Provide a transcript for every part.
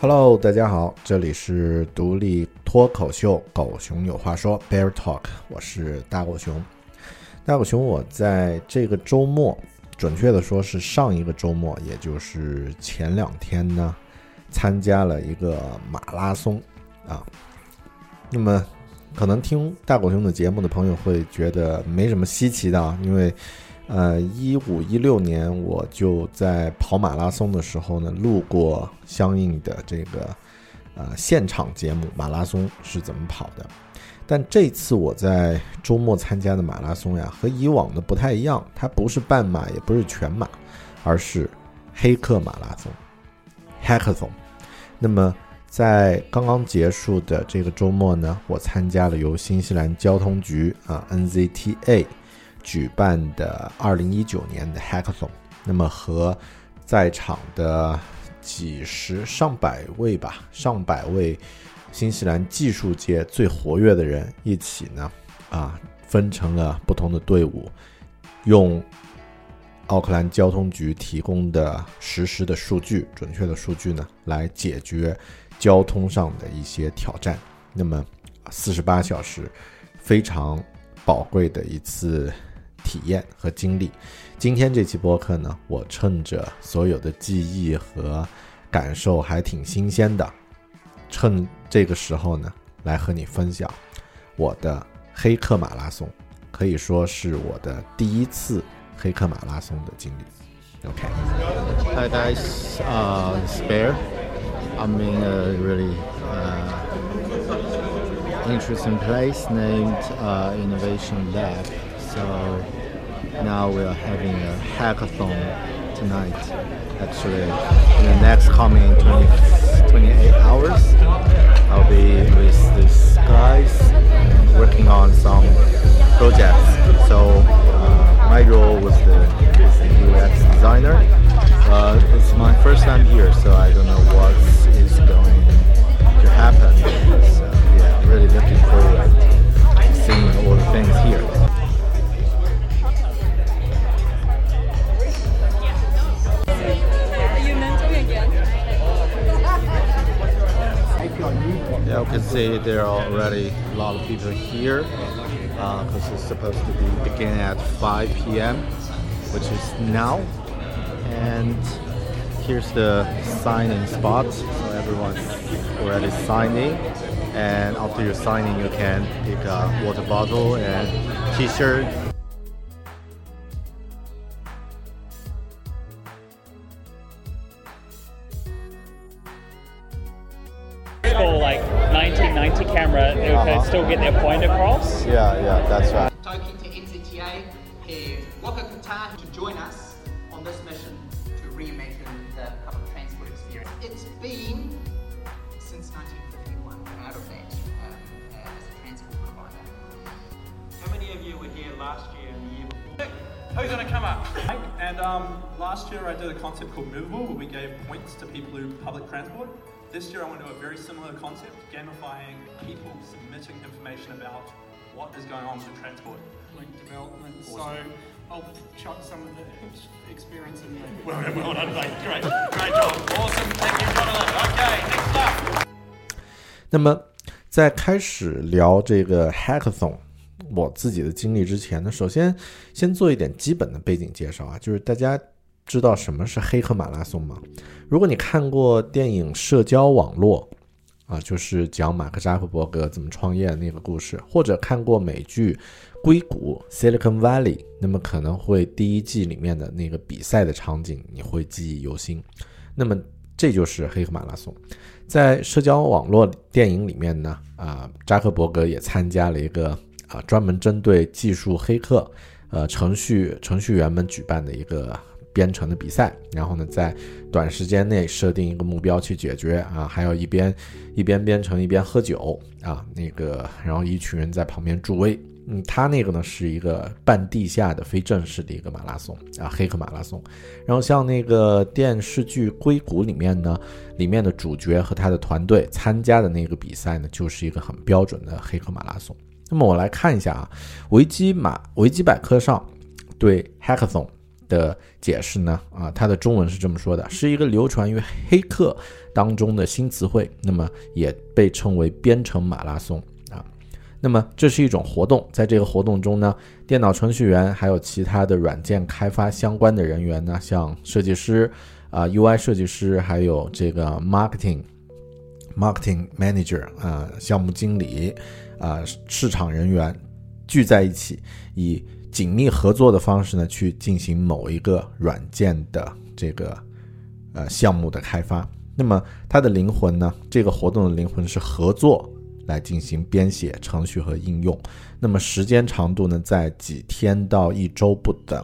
Hello，大家好，这里是独立脱口秀《狗熊有话说》Bear Talk，我是大狗熊。大狗熊，我在这个周末，准确的说是上一个周末，也就是前两天呢，参加了一个马拉松啊。那么，可能听大狗熊的节目的朋友会觉得没什么稀奇的，因为。呃，一五一六年我就在跑马拉松的时候呢，录过相应的这个呃现场节目，马拉松是怎么跑的。但这次我在周末参加的马拉松呀，和以往的不太一样，它不是半马，也不是全马，而是黑客马拉松 （Hackathon）。那么在刚刚结束的这个周末呢，我参加了由新西兰交通局啊 （NZTA）。举办的二零一九年的 Hackathon，那么和在场的几十上百位吧，上百位新西兰技术界最活跃的人一起呢，啊，分成了不同的队伍，用奥克兰交通局提供的实时的数据、准确的数据呢，来解决交通上的一些挑战。那么四十八小时，非常宝贵的一次。体验和经历，今天这期播客呢，我趁着所有的记忆和感受还挺新鲜的，趁这个时候呢，来和你分享我的黑客马拉松，可以说是我的第一次黑客马拉松的经历。OK，Hi guys，uh，Spare，I'm in a really uh, interesting place named uh, Innovation Lab。So now we are having a hackathon tonight. Actually, in the next coming 20, 28 hours, I'll be with these guys working on some projects. So uh, my role was the, is the UX designer. Uh, it's my first time here, so I don't know what is going to happen. So yeah, really looking forward to seeing all the things here. Can see there are already a lot of people here because uh, it's supposed to be beginning at 5 p.m., which is now. And here's the signing spot, so everyone's already signing. And after you're signing, you can pick a water bottle and t-shirt concept called Movable where we gave points to people who public transport. This year I want to do a very similar concept, gamifying people submitting information about what is going on with transport. Link development. Awesome. So I'll chuck some of the experience in there. Well, well done, mate. Great. Great job. Awesome. Thank you, Jonathan. Okay, next up. 那么，在开始聊这个 hackathon 我自己的经历之前呢，首先先做一点基本的背景介绍啊，就是大家知道什么是黑客马拉松吗？如果你看过电影《社交网络》啊，就是讲马克扎克伯格怎么创业的那个故事，或者看过美剧《硅谷》（Silicon Valley），那么可能会第一季里面的那个比赛的场景你会记忆犹新。那么这就是黑客马拉松。在社交网络电影里面呢，啊，扎克伯格也参加了一个啊专门针对技术黑客，呃程序程序员们举办的一个编程的比赛。然后呢，在短时间内设定一个目标去解决啊，还有一边一边编程一边喝酒啊，那个然后一群人在旁边助威。嗯，他那个呢是一个半地下的非正式的一个马拉松啊，黑客马拉松。然后像那个电视剧《硅谷》里面呢，里面的主角和他的团队参加的那个比赛呢，就是一个很标准的黑客马拉松。那么我来看一下啊，维基马维基百科上对 hackathon 的解释呢，啊，它的中文是这么说的，是一个流传于黑客当中的新词汇，那么也被称为编程马拉松啊。那么这是一种活动，在这个活动中呢，电脑程序员还有其他的软件开发相关的人员呢，像设计师啊、UI 设计师，还有这个 marketing marketing manager 啊、项目经理啊、市场人员聚在一起，以紧密合作的方式呢，去进行某一个软件的这个呃项目的开发。那么它的灵魂呢，这个活动的灵魂是合作。来进行编写程序和应用，那么时间长度呢，在几天到一周不等。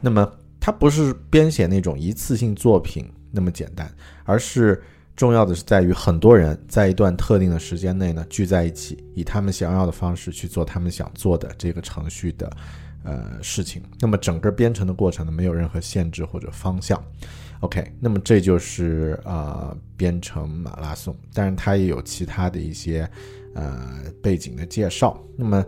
那么它不是编写那种一次性作品那么简单，而是重要的是在于很多人在一段特定的时间内呢聚在一起，以他们想要的方式去做他们想做的这个程序的呃事情。那么整个编程的过程呢，没有任何限制或者方向。OK，那么这就是呃编程马拉松，当然它也有其他的一些呃背景的介绍。那么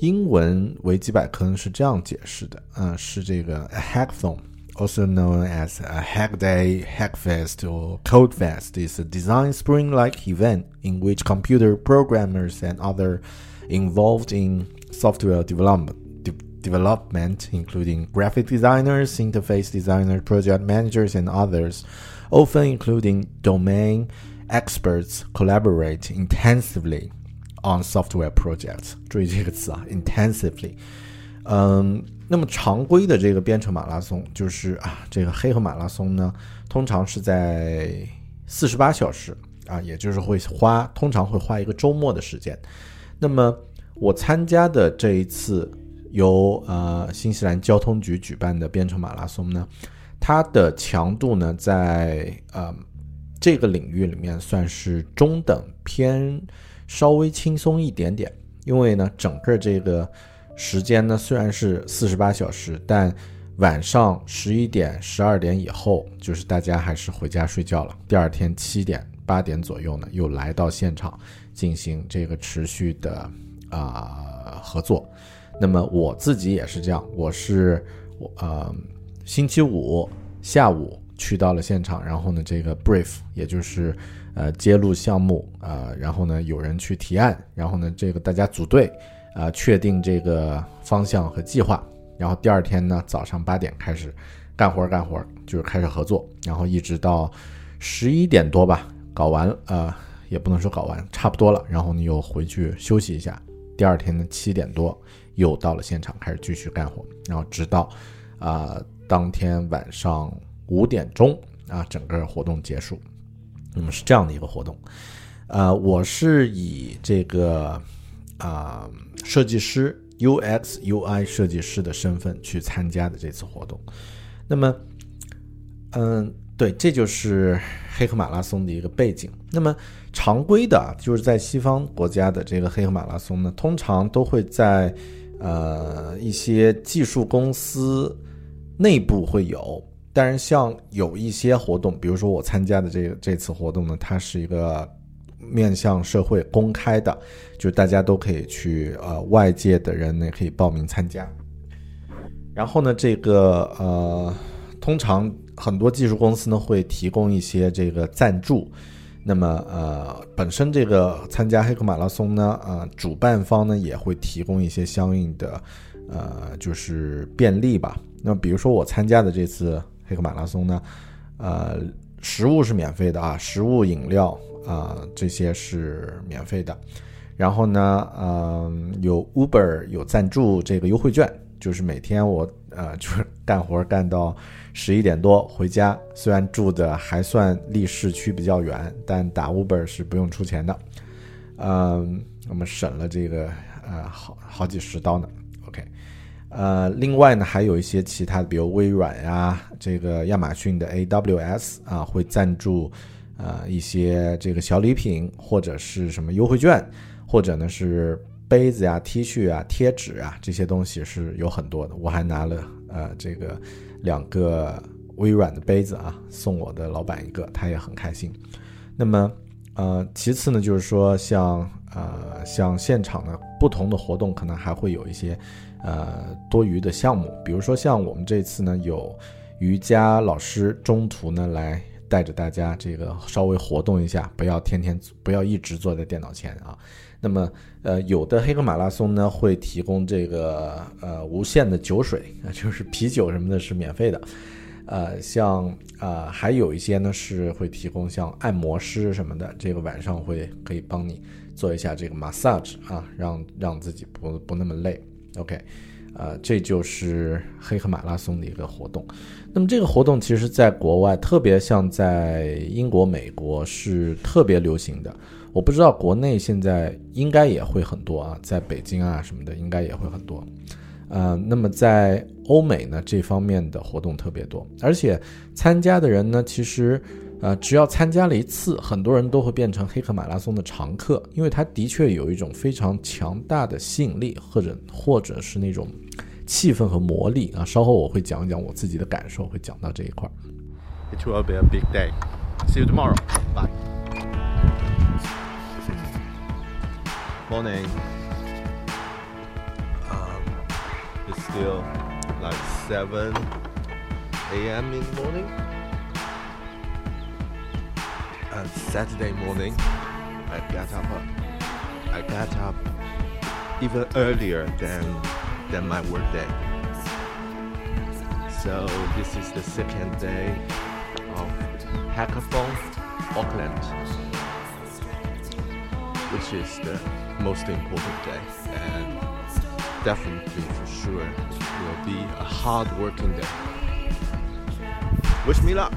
英文维基百科呢是这样解释的，嗯、呃，是这个 a hackathon，also known as a hack day, hackfest or code fest, is a design spring-like event in which computer programmers and other involved in software development development, including graphic designers, interface designers, project managers, and others, often including domain experts, collaborate intensively on software projects. 注意这个词啊，intensively。嗯，那么常规的这个编程马拉松，就是啊，这个黑客马拉松呢，通常是在四十八小时啊，也就是会花，通常会花一个周末的时间。那么我参加的这一次。由呃新西兰交通局举办的编程马拉松呢，它的强度呢在呃这个领域里面算是中等偏稍微轻松一点点，因为呢整个这个时间呢虽然是四十八小时，但晚上十一点十二点以后，就是大家还是回家睡觉了。第二天七点八点左右呢，又来到现场进行这个持续的啊合作。那么我自己也是这样，我是我呃星期五下午去到了现场，然后呢这个 brief 也就是呃揭露项目啊，然后呢有人去提案，然后呢这个大家组队啊确定这个方向和计划，然后第二天呢早上八点开始干活干活，就是开始合作，然后一直到十一点多吧搞完呃也不能说搞完，差不多了，然后你又回去休息一下，第二天呢七点多。又到了现场，开始继续干活，然后直到，啊，当天晚上五点钟啊，整个活动结束。那么是这样的一个活动，呃，我是以这个啊设计师 UX UI 设计师的身份去参加的这次活动。那么，嗯，对，这就是黑客马拉松的一个背景。那么常规的，就是在西方国家的这个黑客马拉松呢，通常都会在呃，一些技术公司内部会有，但是像有一些活动，比如说我参加的这个这次活动呢，它是一个面向社会公开的，就大家都可以去，呃，外界的人呢可以报名参加。然后呢，这个呃，通常很多技术公司呢会提供一些这个赞助，那么呃，本身这个参加黑客马拉松呢，呃，主办方呢也会提供一些相应的呃，就是便利吧。那么比如说我参加的这次黑客马拉松呢，呃，食物是免费的啊，食物、饮料啊这些是免费的。然后呢，嗯，有 Uber 有赞助这个优惠券，就是每天我呃 就是干活干到十一点多回家，虽然住的还算离市区比较远，但打 Uber 是不用出钱的，嗯，我们省了这个呃好好几十刀呢。OK，呃，另外呢还有一些其他的，比如微软呀，这个亚马逊的 AWS 啊会赞助呃一些这个小礼品或者是什么优惠券。或者呢是杯子呀、T 恤啊、贴纸啊这些东西是有很多的。我还拿了呃这个两个微软的杯子啊，送我的老板一个，他也很开心。那么呃其次呢就是说像呃像现场的不同的活动，可能还会有一些呃多余的项目，比如说像我们这次呢有瑜伽老师中途呢来带着大家这个稍微活动一下，不要天天不要一直坐在电脑前啊。那么，呃，有的黑客马拉松呢会提供这个呃无限的酒水啊，就是啤酒什么的是免费的，呃，像啊还有一些呢是会提供像按摩师什么的，这个晚上会可以帮你做一下这个 massage 啊，让让自己不不那么累。OK，呃，这就是黑客马拉松的一个活动。那么这个活动其实在国外，特别像在英国、美国是特别流行的。我不知道国内现在应该也会很多啊，在北京啊什么的应该也会很多，呃，那么在欧美呢这方面的活动特别多，而且参加的人呢其实，呃，只要参加了一次，很多人都会变成黑客马拉松的常客，因为它的确有一种非常强大的吸引力，或者或者是那种气氛和魔力啊。稍后我会讲一讲我自己的感受，会讲到这一块。It will be a big day. See you tomorrow. Bye. Morning. Um, it's still like 7 a.m. in the morning. And Saturday morning, I got up. I got up even earlier than than my workday. So this is the second day of Hackathon Auckland, which is the most important day and definitely for sure will be a hard working day. Wish me luck!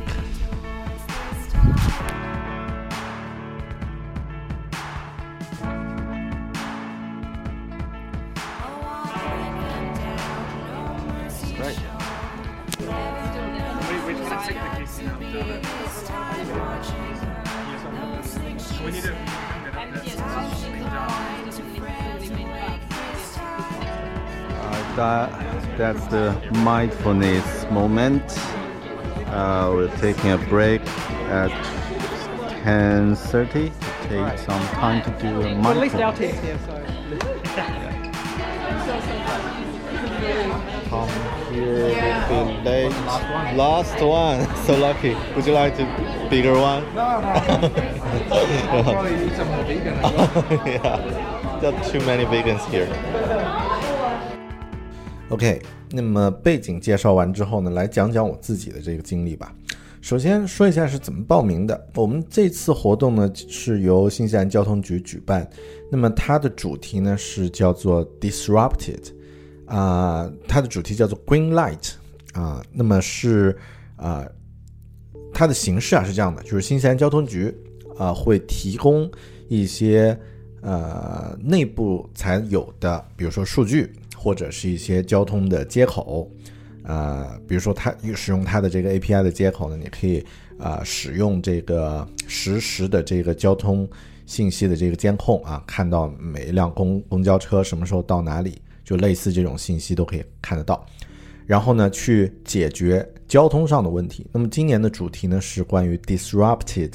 That, that's the mindfulness moment. Uh, we're taking a break at 10.30 to take some time to do a Well, at least our mindfulness. team's here, so. Come here, a bit late. Last one. So lucky. Would you like a bigger one? No, no. I'll probably eat some more vegan yeah. There are too many vegans here. OK，那么背景介绍完之后呢，来讲讲我自己的这个经历吧。首先说一下是怎么报名的。我们这次活动呢是由新西兰交通局举办，那么它的主题呢是叫做 Disrupted，啊、它的主题叫做 Green Light，啊、那么是啊、它的形式啊是这样的，就是新西兰交通局啊、会提供一些呃内部才有的，比如说数据或者是一些交通的接口，呃，比如说它使用它的这个 API 的接口呢，你可以啊、使用这个实时的这个交通信息的这个监控啊，看到每一辆公公交车什么时候到哪里，就类似这种信息都可以看得到。然后呢，去解决交通上的问题。那么今年的主题呢是关于 disrupted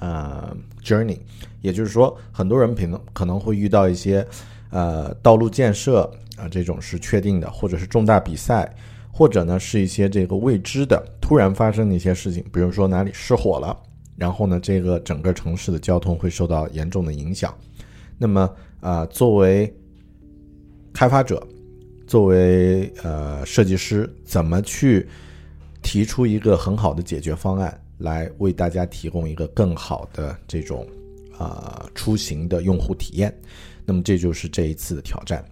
呃 journey，也就是说，很多人可能可能会遇到一些呃道路建设啊、这种是确定的，或者是重大比赛，或者呢是一些这个未知的突然发生的一些事情，比如说哪里失火了，然后呢，这个整个城市的交通会受到严重的影响。那么啊、作为开发者，作为呃设计师，怎么去提出一个很好的解决方案，来为大家提供一个更好的这种啊、出行的用户体验？那么这就是这一次的挑战。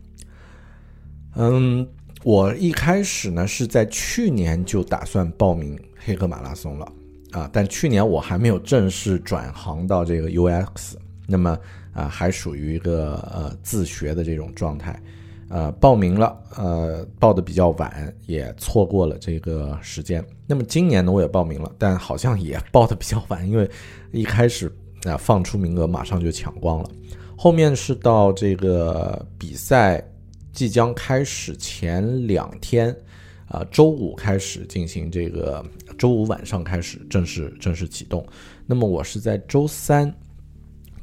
嗯，我一开始呢是在去年就打算报名黑客马拉松了啊，但去年我还没有正式转行到这个 UX，那么啊还属于一个呃自学的这种状态，呃报名了，呃报的比较晚，也错过了这个时间。那么今年呢我也报名了，但好像也报的比较晚，因为一开始啊、放出名额马上就抢光了，后面是到这个比赛。即将开始前两天，啊、周五开始进行这个，周五晚上开始正式正式启动。那么我是在周三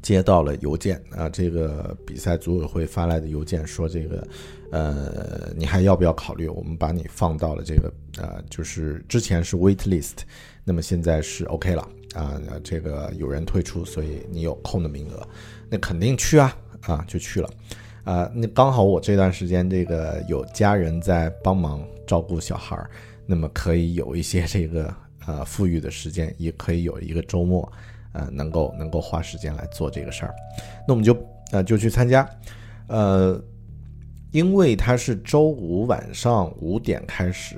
接到了邮件啊、这个比赛组委会发来的邮件说这个，呃，你还要不要考虑？我们把你放到了这个呃，就是之前是 wait list，那么现在是 OK 了啊、这个有人退出，所以你有空的名额，那肯定去啊啊，就去了。啊，那刚好我这段时间这个有家人在帮忙照顾小孩儿，那么可以有一些这个呃富裕的时间，也可以有一个周末，呃，能够能够花时间来做这个事儿。那我们就呃就去参加，呃，因为它是周五晚上五点开始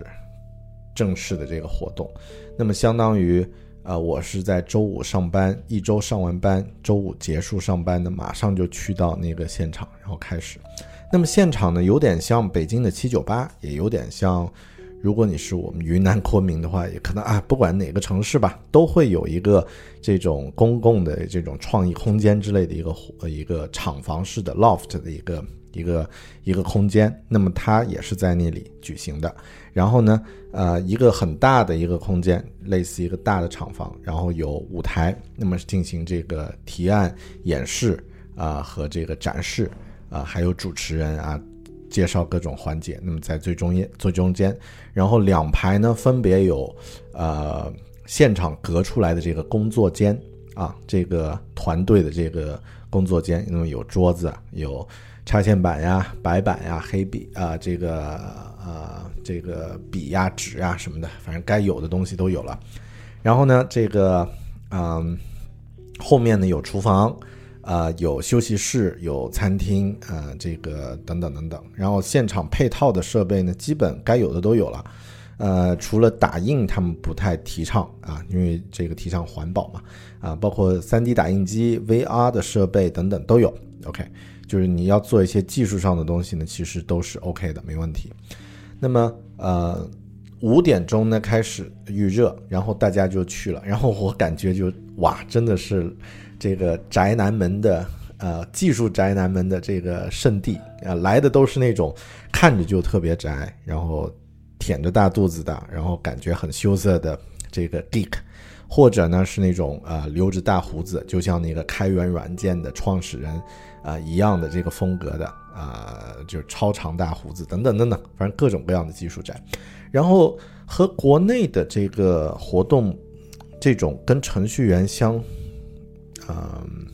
正式的这个活动，那么相当于。呃，我是在周五上班，一周上完班，周五结束上班的，马上就去到那个现场，然后开始。那么现场呢，有点像北京的七九八，也有点像，如果你是我们云南昆明的话，也可能啊，不管哪个城市吧，都会有一个这种公共的这种创意空间之类的一个呃一个厂房式的 loft 的一个一个一个空间。那么它也是在那里举行的。然后呢，呃，一个很大的一个空间，类似一个大的厂房，然后有舞台，那么进行这个提案、演示啊、和这个展示啊、还有主持人啊介绍各种环节。那么在最中间最中间，然后两排呢分别有呃现场隔出来的这个工作间啊，这个团队的这个工作间，那么有桌子，有插线板呀、白板呀、黑笔啊、这个呃这个笔呀、纸呀什么的，反正该有的东西都有了。然后呢，这个嗯、后面呢有厨房，啊、有休息室，有餐厅，啊、这个等等等等。然后现场配套的设备呢，基本该有的都有了。呃，除了打印，他们不太提倡啊，因为这个提倡环保嘛，啊，包括 3D 打印机、VR 的设备等等都有。OK，就是你要做一些技术上的东西呢，其实都是 OK 的，没问题。那么呃，五点钟呢开始预热，然后大家就去了，然后我感觉就哇，真的是这个宅男们的呃技术宅男们的这个圣地啊、来的都是那种看着就特别宅，然后腆着大肚子的，然后感觉很羞涩的这个 geek。或者呢是那种呃留着大胡子，就像那个开源软件的创始人啊、一样的这个风格的啊、就是超长大胡子等等等等，反正各种各样的技术宅。然后和国内的这个活动，这种跟程序员相，嗯、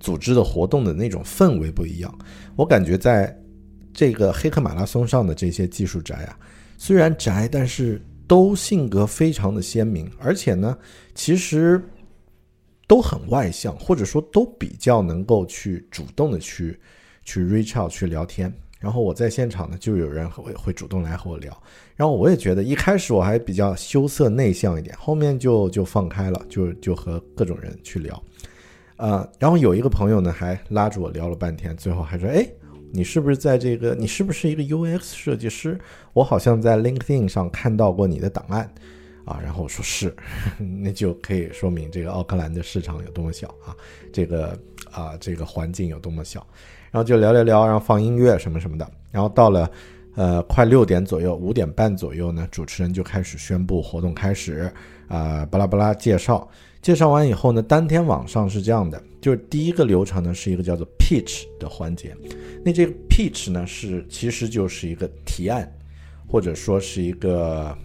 组织的活动的那种氛围不一样。我感觉在这个黑客马拉松上的这些技术宅啊，虽然宅，但是都性格非常的鲜明，而且呢，其实都很外向，或者说都比较能够去主动的去去 reach out 去聊天。然后我在现场呢，就有人会会主动来和我聊，然后我也觉得一开始我还比较羞涩内向一点，后面就就放开了，就就和各种人去聊，呃，然后有一个朋友呢还拉着我聊了半天，最后还说，哎，你是不是在这个？你是不是一个 UX 设计师？我好像在 LinkedIn 上看到过你的档案，啊，然后我说是，那就可以说明这个奥克兰的市场有多么小啊，这个啊这个环境有多么小，然后就聊聊聊，然后放音乐什么什么的，然后到了呃快六点左右，五点半左右呢，主持人就开始宣布活动开始，啊、巴拉巴拉介绍，介绍完以后呢，当天晚上是这样的，就是第一个流程呢是一个叫做 pitch 的环节，那这个 pitch 呢是其实就是一个提案，或者说是一个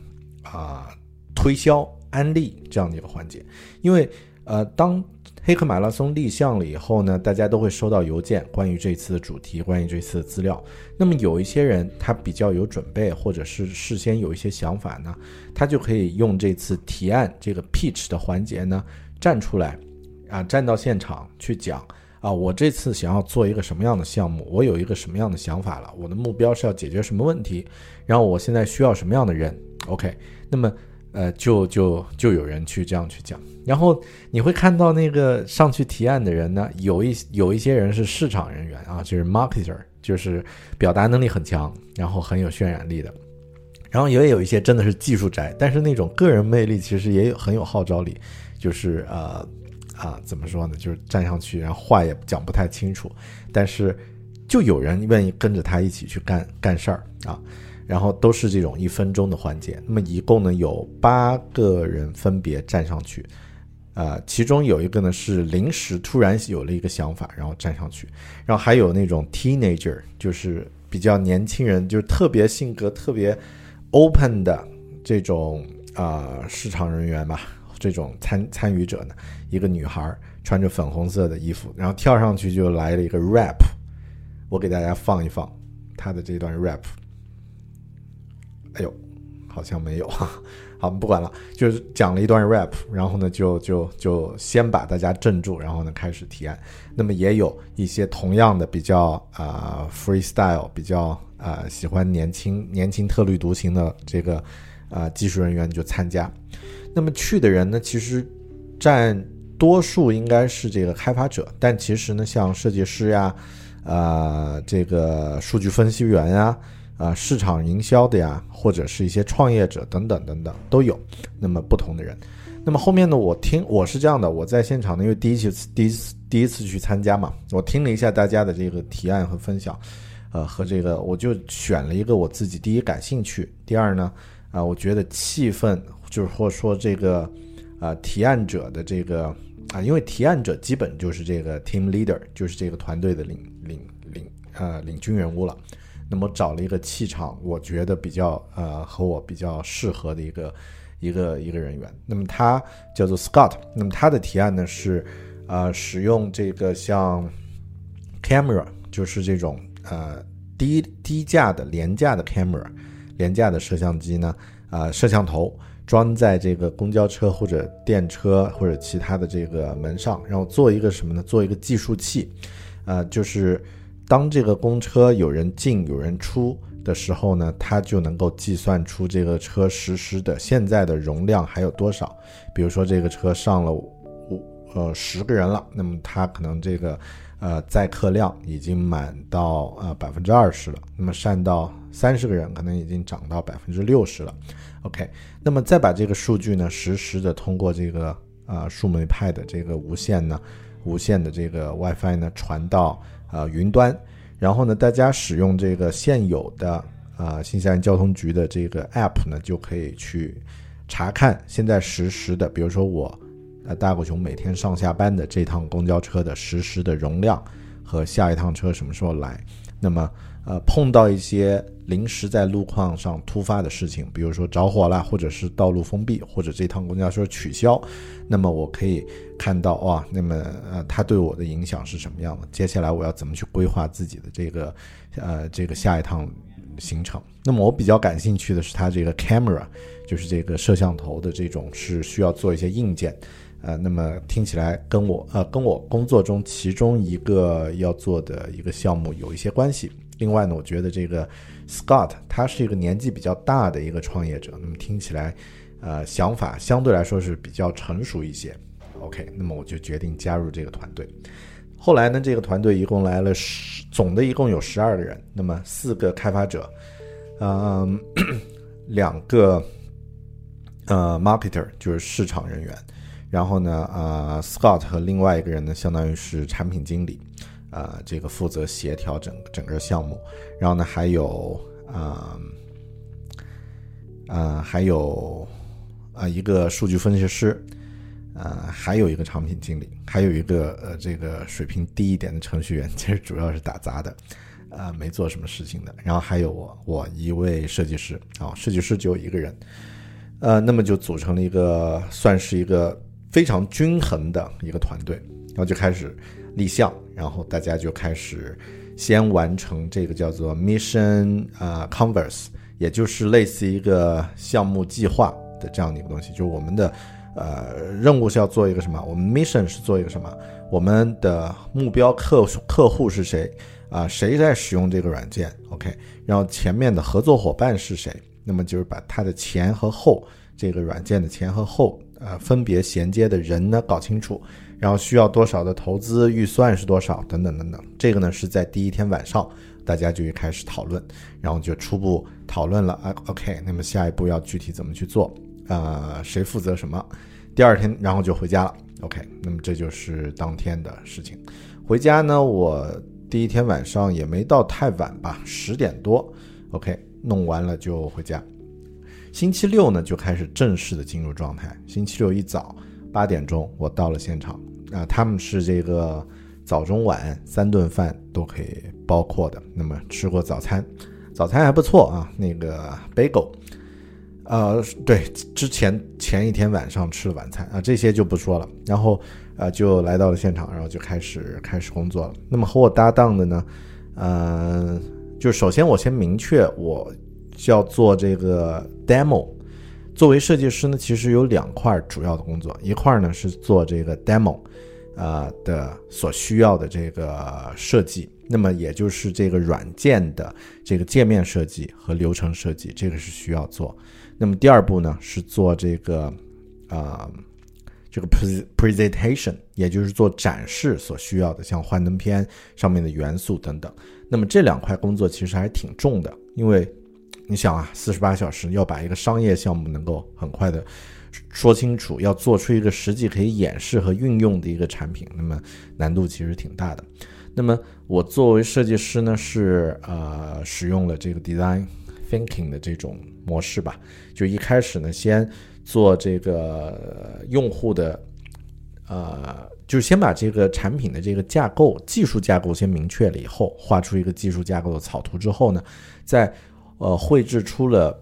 啊、推销安利这样的一个环节，因为呃，当黑客马拉松立项了以后呢，大家都会收到邮件，关于这次的主题，关于这次的资料。那么有一些人他比较有准备，或者是事先有一些想法呢，他就可以用这次提案这个 pitch 的环节呢站出来，啊，站到现场去讲啊，我这次想要做一个什么样的项目，我有一个什么样的想法了，我的目标是要解决什么问题，然后我现在需要什么样的人，OK，那么。呃，就就就有人去这样去讲，然后你会看到那个上去提案的人呢，有一有一些人是市场人员啊，就是 marketer，就是表达能力很强，然后很有渲染力的，然后也有一些真的是技术宅，但是那种个人魅力其实也有很有号召力，就是呃啊怎么说呢，就是站上去，然后话也讲不太清楚，但是就有人愿意跟着他一起去干干事儿啊。然后都是这种一分钟的环节，那么一共呢有八个人分别站上去，呃，其中有一个呢是临时突然有了一个想法，然后站上去，然后还有那种 teenager，就是比较年轻人，就是特别性格特别 open 的这种啊市场人员吧，这种参参与者呢，一个女孩穿着粉红色的衣服，然后跳上去就来了一个 rap，我给大家放一放她的这段 rap。哎呦，好像没有哈，好，不管了，就是讲了一段 rap，然后呢，就就就先把大家镇住，然后呢开始提案。那么也有一些同样的比较啊 freestyle，比较啊喜欢年轻年轻特立独行的这个啊技术人员就参加。那么去的人呢，其实占多数应该是这个开发者，但其实呢，像设计师呀，啊这个数据分析员呀。啊，啊市场营销的呀，或者是一些创业者等等等等都有。那么不同的人，那么后面呢？我听我是这样的，我在现场呢，因为第一次第一次第一次去参加嘛，我听了一下大家的这个提案和分享，呃，和这个我就选了一个我自己第一感兴趣，第二呢，啊，我觉得气氛就是或说这个啊提案者的这个啊，因为提案者基本就是这个 team leader，就是这个团队的领领领呃领军人物了。那么找了一个气场，我觉得比较呃和我比较适合的一个一个一个人员。那么他叫做 Scott。那么他的提案呢是，呃，使用这个像 camera，就是这种呃低低价的廉价的 camera，廉价的摄像机呢，啊摄像头装在这个公交车或者电车或者其他的这个门上，然后做一个什么呢？做一个计数器，呃，就是。当这个公车有人进有人出的时候呢，它就能够计算出这个车实时的现在的容量还有多少。比如说这个车上了五呃十个人了，那么它可能这个呃载客量已经满到呃百分之二十了。那么上到三十个人，可能已经涨到百分之六十了。OK，那么再把这个数据呢实时的通过这个啊树莓派的这个无线呢无线的这个 WiFi 呢传到。啊，云端，然后呢，大家使用这个现有的啊，新西兰交通局的这个 app 呢，就可以去查看现在实时的，比如说我，呃，大狗熊每天上下班的这趟公交车的实时的容量和下一趟车什么时候来。那么，呃，碰到一些临时在路况上突发的事情，比如说着火了，或者是道路封闭，或者这趟公交车取消，那么我可以看到哇，那么呃，它对我的影响是什么样的？接下来我要怎么去规划自己的这个呃这个下一趟行程？那么我比较感兴趣的是它这个 camera，就是这个摄像头的这种是需要做一些硬件。呃，那么听起来跟我呃跟我工作中其中一个要做的一个项目有一些关系。另外呢，我觉得这个 Scott 他是一个年纪比较大的一个创业者，那么听起来，呃，想法相对来说是比较成熟一些。OK，那么我就决定加入这个团队。后来呢，这个团队一共来了十，总的一共有十二个人，那么四个开发者，嗯，两个呃 marketer 就是市场人员。然后呢，呃，Scott 和另外一个人呢，相当于是产品经理，呃，这个负责协调整整个项目。然后呢，还有啊，呃，还有啊一个数据分析师，呃，还有一个产品经理，还有一个呃这个水平低一点的程序员，其实主要是打杂的，呃，没做什么事情的。然后还有我，我一位设计师，啊，设计师只有一个人，呃，那么就组成了一个算是一个。非常均衡的一个团队，然后就开始立项，然后大家就开始先完成这个叫做 mission 啊 converse，也就是类似一个项目计划的这样的一个东西，就我们的呃任务是要做一个什么，我们 mission 是做一个什么，我们的目标客客户是谁啊，谁在使用这个软件，OK，然后前面的合作伙伴是谁，那么就是把它的前和后这个软件的前和后。呃，分别衔接的人呢搞清楚，然后需要多少的投资预算是多少等等等等。这个呢是在第一天晚上，大家就开始讨论，然后就初步讨论了啊。OK，那么下一步要具体怎么去做？呃，谁负责什么？第二天，然后就回家了。OK，那么这就是当天的事情。回家呢，我第一天晚上也没到太晚吧，十点多。OK，弄完了就回家。星期六呢，就开始正式的进入状态。星期六一早八点钟，我到了现场啊。他们是这个早中晚三顿饭都可以包括的。那么吃过早餐，早餐还不错啊。那个 bagel，呃，对，之前前一天晚上吃了晚餐啊，这些就不说了。然后啊，就来到了现场，然后就开始开始工作了。那么和我搭档的呢，呃，就首先我先明确我。叫做这个 demo，作为设计师呢，其实有两块主要的工作，一块呢是做这个 demo，啊的所需要的这个设计，那么也就是这个软件的这个界面设计和流程设计，这个是需要做。那么第二步呢是做这个啊这个 presentation，也就是做展示所需要的，像幻灯片上面的元素等等。那么这两块工作其实还挺重的，因为你想啊，四十八小时要把一个商业项目能够很快的说清楚，要做出一个实际可以演示和运用的一个产品，那么难度其实挺大的。那么我作为设计师呢，是呃使用了这个 design thinking 的这种模式吧，就一开始呢，先做这个用户的呃，就是先把这个产品的这个架构、技术架构先明确了以后，画出一个技术架构的草图之后呢，在呃，绘制出了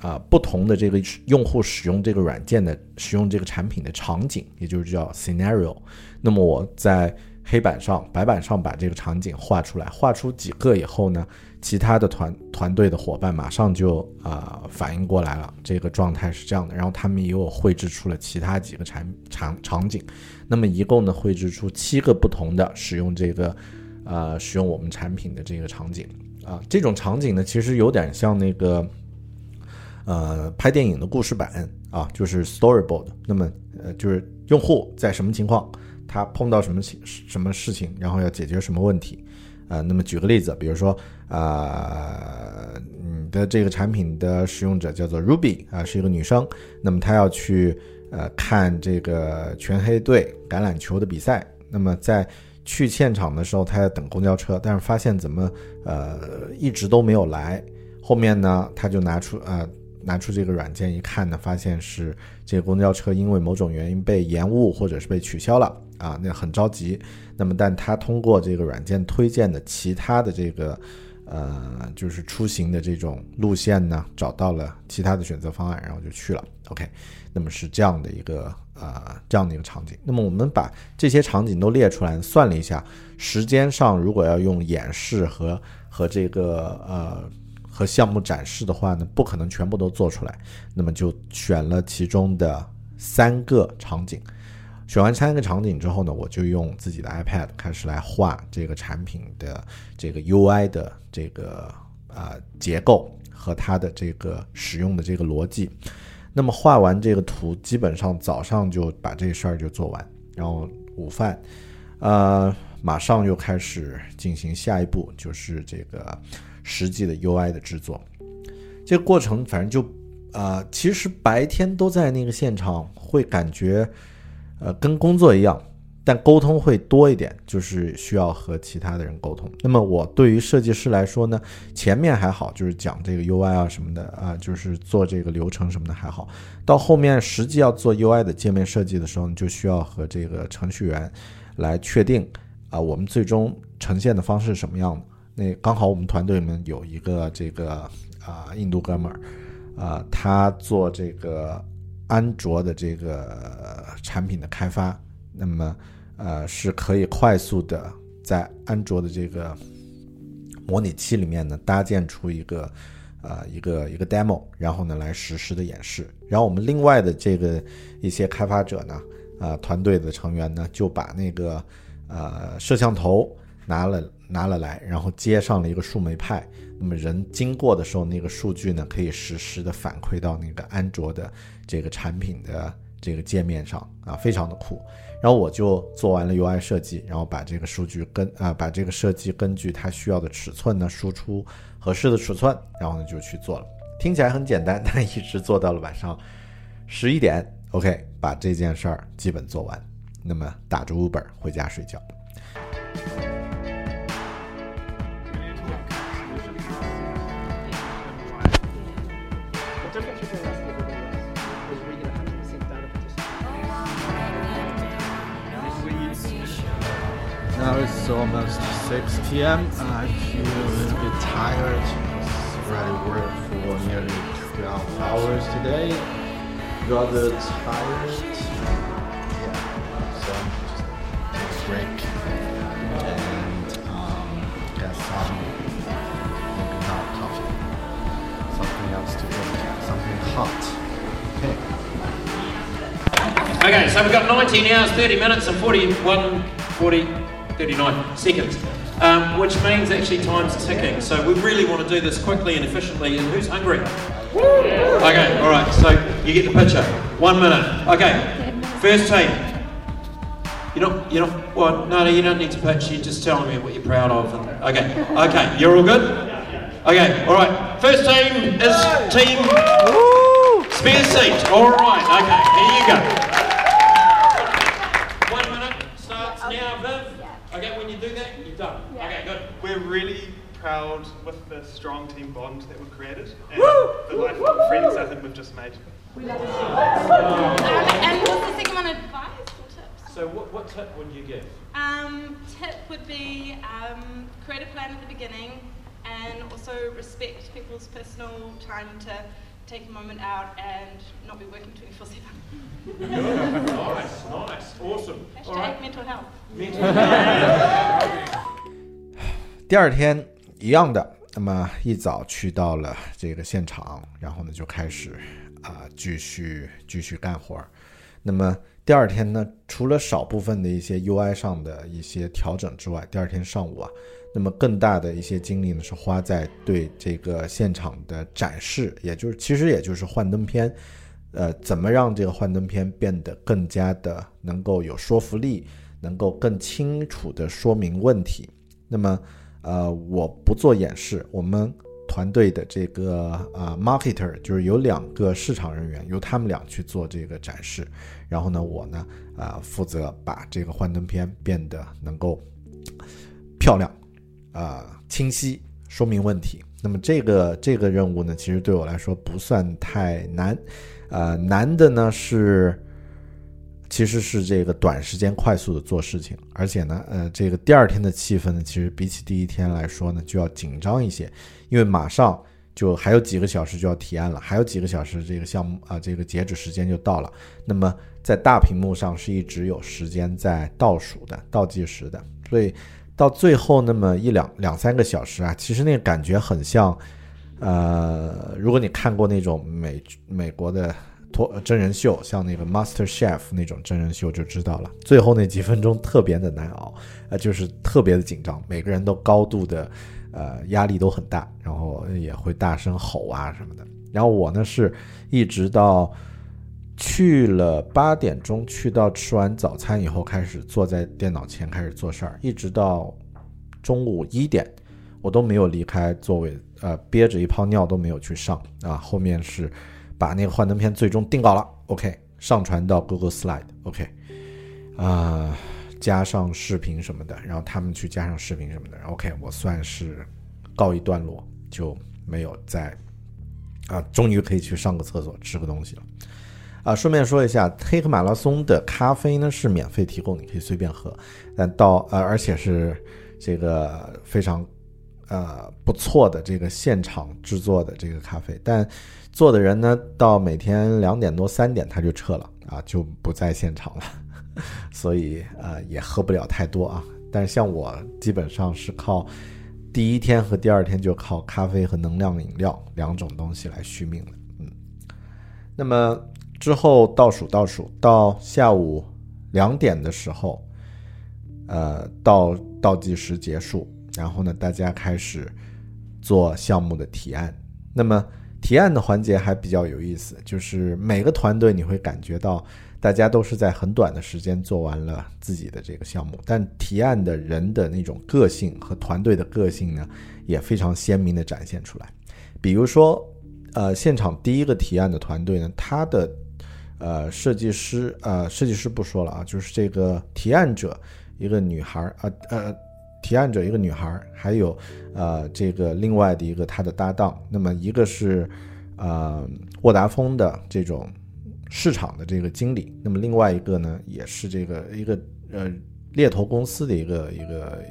啊不同的这个用户使用这个软件的使用这个产品的场景，也就是叫 scenario。那么我在黑板上、白板上把这个场景画出来，画出几个以后呢，其他的团团队的伙伴马上就啊反应过来了，这个状态是这样的。然后他们也有绘制出了其他几个产场场景。那么一共呢，绘制出七个不同的使用这个呃使用我们产品的这个场景。啊，这种场景呢，其实有点像那个，呃，拍电影的故事版啊，就是 storyboard。那么，呃，就是用户在什么情况，他碰到什么情什么事情，然后要解决什么问题，啊，那么举个例子，比如说，啊，你的这个产品的使用者叫做 Ruby 啊，是一个女生，那么她要去呃看这个全黑队橄榄球的比赛，那么在去现场的时候，他在等公交车，但是发现怎么呃一直都没有来。后面呢，他就拿出呃拿出这个软件一看呢，发现是这个公交车因为某种原因被延误或者是被取消了啊，那很着急。那么，但他通过这个软件推荐的其他的这个呃就是出行的这种路线呢，找到了其他的选择方案，然后就去了。OK，那么是这样的一个。啊，这样的一个场景。那么我们把这些场景都列出来，算了一下，时间上如果要用演示和和这个呃和项目展示的话呢，不可能全部都做出来。那么就选了其中的三个场景。选完三个场景之后呢，我就用自己的 iPad 开始来画这个产品的这个 UI 的这个啊结构和它的这个使用的这个逻辑。那么画完这个图，基本上早上就把这事儿就做完，然后午饭，呃，马上又开始进行下一步，就是这个实际的 UI 的制作。这个过程反正就，呃，其实白天都在那个现场，会感觉，呃，跟工作一样。但沟通会多一点，就是需要和其他的人沟通。那么我对于设计师来说呢，前面还好，就是讲这个 UI 啊什么的啊，就是做这个流程什么的还好。到后面实际要做 UI 的界面设计的时候，你就需要和这个程序员来确定啊，我们最终呈现的方式是什么样的。那刚好我们团队里面有一个这个啊印度哥们儿啊，他做这个安卓的这个产品的开发，那么呃是可以快速的在安卓的这个模拟器里面呢搭建出一个呃一个一个 demo，然后呢来实时的演示。然后我们另外的这个一些开发者呢，啊团队的成员呢就把那个呃摄像头拿了拿了来，然后接上了一个树莓派。那么人经过的时候，那个数据呢可以实时的反馈到那个安卓的这个产品的这个界面上啊，非常的酷。然后我就做完了 UI 设计，然后把这个数据跟啊把这个设计根据它需要的尺寸呢输出合适的尺寸，然后呢就去做了。听起来很简单，但一直做到了晚上十一点，OK，把这件事儿基本做完。那么打着 Uber 回家睡觉。Now it's almost 6 p.m. I feel a little bit tired. It's already worked for nearly 12 hours today. Rather tired. Yeah. So just take a break and um, get some maybe not coffee, something else to drink, something hot. Okay. Okay, so we've got 19 hours, 30 minutes, and 41, 40, 39 seconds, um, which means actually time's ticking. So we really want to do this quickly and efficiently. And who's hungry? Okay, all right. So you get the picture. One minute. Okay, first team. You don't, you don't. Well, no, no, you don't need to pitch. You're just telling me what you're proud of. And, okay, okay, you're all good. Okay, all right. First team is team spare seat. All right. Okay, here you go. One minute starts now, Viv. Okay, when you do that, you're done. Okay, good. We're really proud with the strong team bond that we've created and the lifelong friends I think we've just made. And what's the second one? Advice or tips? So, what, what tip would you give? Um, tip would be um, create a plan at the beginning and also respect people's personal time to take a moment out and not be working 24 7. nice, nice, awesome. Hashtag All right. mental health. Mental health. 第二天 一样的，那么一早去到了这个现场，然后呢就开始啊、继续继续干活儿。那么第二天呢，除了少部分的一些 UI 上的一些调整之外，第二天上午啊，那么更大的一些精力呢是花在对这个现场的展示，也就是其实也就是幻灯片，呃，怎么让这个幻灯片变得更加的能够有说服力，能够更清楚的说明问题。那么，呃，我不做演示，我们团队的这个呃 marketer 就是有两个市场人员，由他们俩去做这个展示，然后呢，我呢，啊、负责把这个幻灯片变得能够漂亮，啊、清晰，说明问题。那么这个这个任务呢，其实对我来说不算太难，呃，难的呢是。其实是这个短时间快速的做事情，而且呢，呃，这个第二天的气氛呢，其实比起第一天来说呢，就要紧张一些，因为马上就还有几个小时就要提案了，还有几个小时这个项目啊、这个截止时间就到了。那么在大屏幕上是一直有时间在倒数的、倒计时的，所以到最后那么一两两三个小时啊，其实那个感觉很像，呃，如果你看过那种美美国的。脱真人秀，像那个 Master Chef 那种真人秀就知道了，最后那几分钟特别的难熬，呃，就是特别的紧张，每个人都高度的，呃，压力都很大，然后也会大声吼啊什么的。然后我呢是一直到去了八点钟，去到吃完早餐以后，开始坐在电脑前开始做事儿，一直到中午一点，我都没有离开座位，呃，憋着一泡尿都没有去上啊。后面是。把那个幻灯片最终定稿了，OK，上传到 Google Slide，OK，啊、加上视频什么的，然后他们去加上视频什么的，OK，我算是告一段落，就没有再啊，终于可以去上个厕所吃个东西了。啊，顺便说一下，黑客马拉松的咖啡呢是免费提供，你可以随便喝，但到呃，而且是这个非常呃不错的这个现场制作的这个咖啡，但做的人呢，到每天两点多三点他就撤了啊，就不在现场了，所以呃也喝不了太多啊。但是像我基本上是靠第一天和第二天就靠咖啡和能量饮料两种东西来续命的，嗯。那么之后倒数倒数到下午两点的时候，呃，倒倒计时结束，然后呢，大家开始做项目的提案。那么提案的环节还比较有意思，就是每个团队你会感觉到。大家都是在很短的时间做完了自己的这个项目，但提案的人的那种个性和团队的个性呢，也非常鲜明的展现出来。比如说，呃，现场第一个提案的团队呢，他的呃设计师，呃，设计师不说了啊，就是这个提案者一个女孩儿，呃呃，提案者一个女孩，还有呃这个另外的一个他的搭档，那么一个是呃沃达丰的这种。市场的这个经理，那么另外一个呢，也是这个一个呃猎头公司的一个一个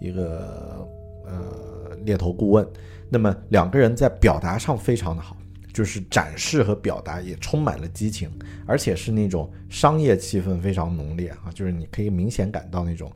一个呃猎头顾问。那么两个人在表达上非常的好，就是展示和表达也充满了激情，而且是那种商业气氛非常浓烈啊，就是你可以明显感到那种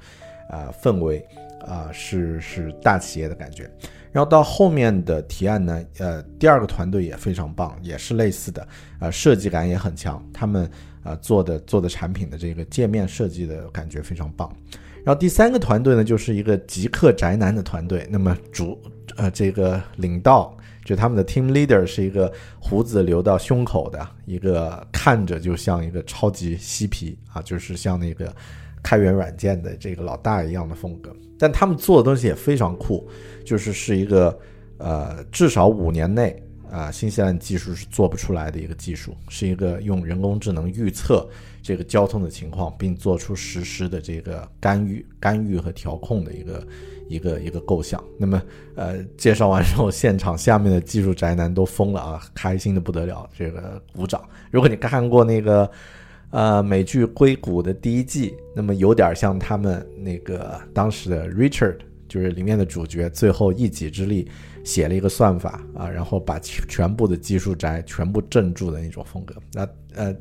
啊氛围啊是是大企业的感觉。然后到后面的提案呢，呃，第二个团队也非常棒，也是类似的，呃，设计感也很强。他们呃做的做的产品的这个界面设计的感觉非常棒。然后第三个团队呢，就是一个极客宅男的团队。那么主呃这个领导就他们的 team leader 是一个胡子留到胸口的一个，看着就像一个超级嬉皮啊，就是像那个开源软件的这个老大一样的风格。但他们做的东西也非常酷。就是是一个，呃，至少五年内啊，新西兰技术是做不出来的一个技术，是一个用人工智能预测这个交通的情况，并做出实施的这个干预、干预和调控的一个一个一个构想。那么，呃，介绍完之后，现场下面的技术宅男都疯了啊，开心的不得了，这个鼓掌。如果你看过那个，呃，美剧《硅谷》的第一季，那么有点像他们那个当时的 Richard。就是里面的主角最后一己之力写了一个算法啊，然后把全部的技术宅全部镇住的那种风格。那呃，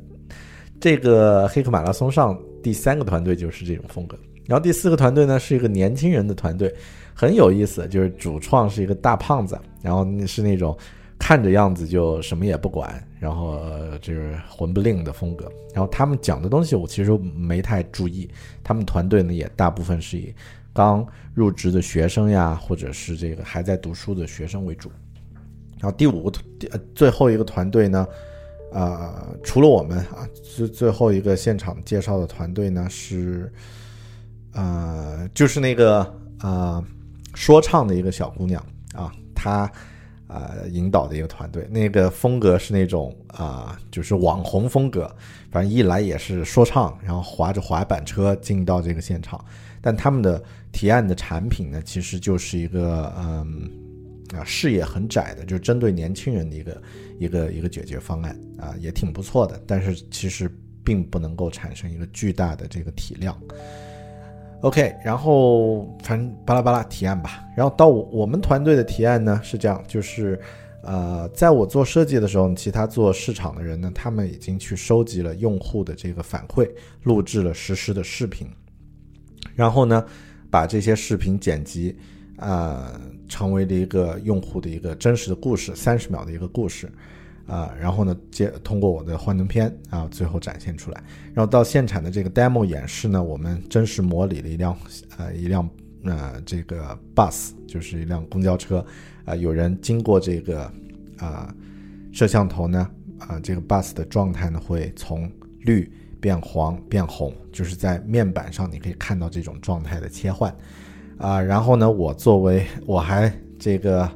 这个黑客马拉松上第三个团队就是这种风格。然后第四个团队呢是一个年轻人的团队，很有意思，就是主创是一个大胖子，然后是那种看着样子就什么也不管，然后就是混不吝的风格。然后他们讲的东西我其实没太注意，他们团队呢也大部分是以。刚入职的学生呀，或者是这个还在读书的学生为主。然后第五个呃最后一个团队呢，呃，除了我们啊，最最后一个现场介绍的团队呢是，呃，就是那个呃说唱的一个小姑娘啊，她呃引导的一个团队，那个风格是那种啊，就是网红风格，反正一来也是说唱，然后滑着滑板车进到这个现场。但他们的提案的产品呢，其实就是一个嗯啊视野很窄的，就是针对年轻人的一个一个一个解决方案啊，也挺不错的。但是其实并不能够产生一个巨大的这个体量。OK，然后反正巴拉巴拉提案吧。然后到我我们团队的提案呢是这样，就是呃，在我做设计的时候，其他做市场的人呢，他们已经去收集了用户的这个反馈，录制了实时的视频。然后呢，把这些视频剪辑，啊，成为了一个用户的一个真实的故事，三十秒的一个故事，啊，然后呢，接通过我的幻灯片啊，最后展现出来。然后到现场的这个 demo 演示呢，我们真实模拟了一辆，呃，一辆，呃，这个 bus，就是一辆公交车，啊，有人经过这个，啊，摄像头呢，啊，这个 bus 的状态呢，会从绿。变黄变红，就是在面板上你可以看到这种状态的切换，啊，然后呢，我作为我还这个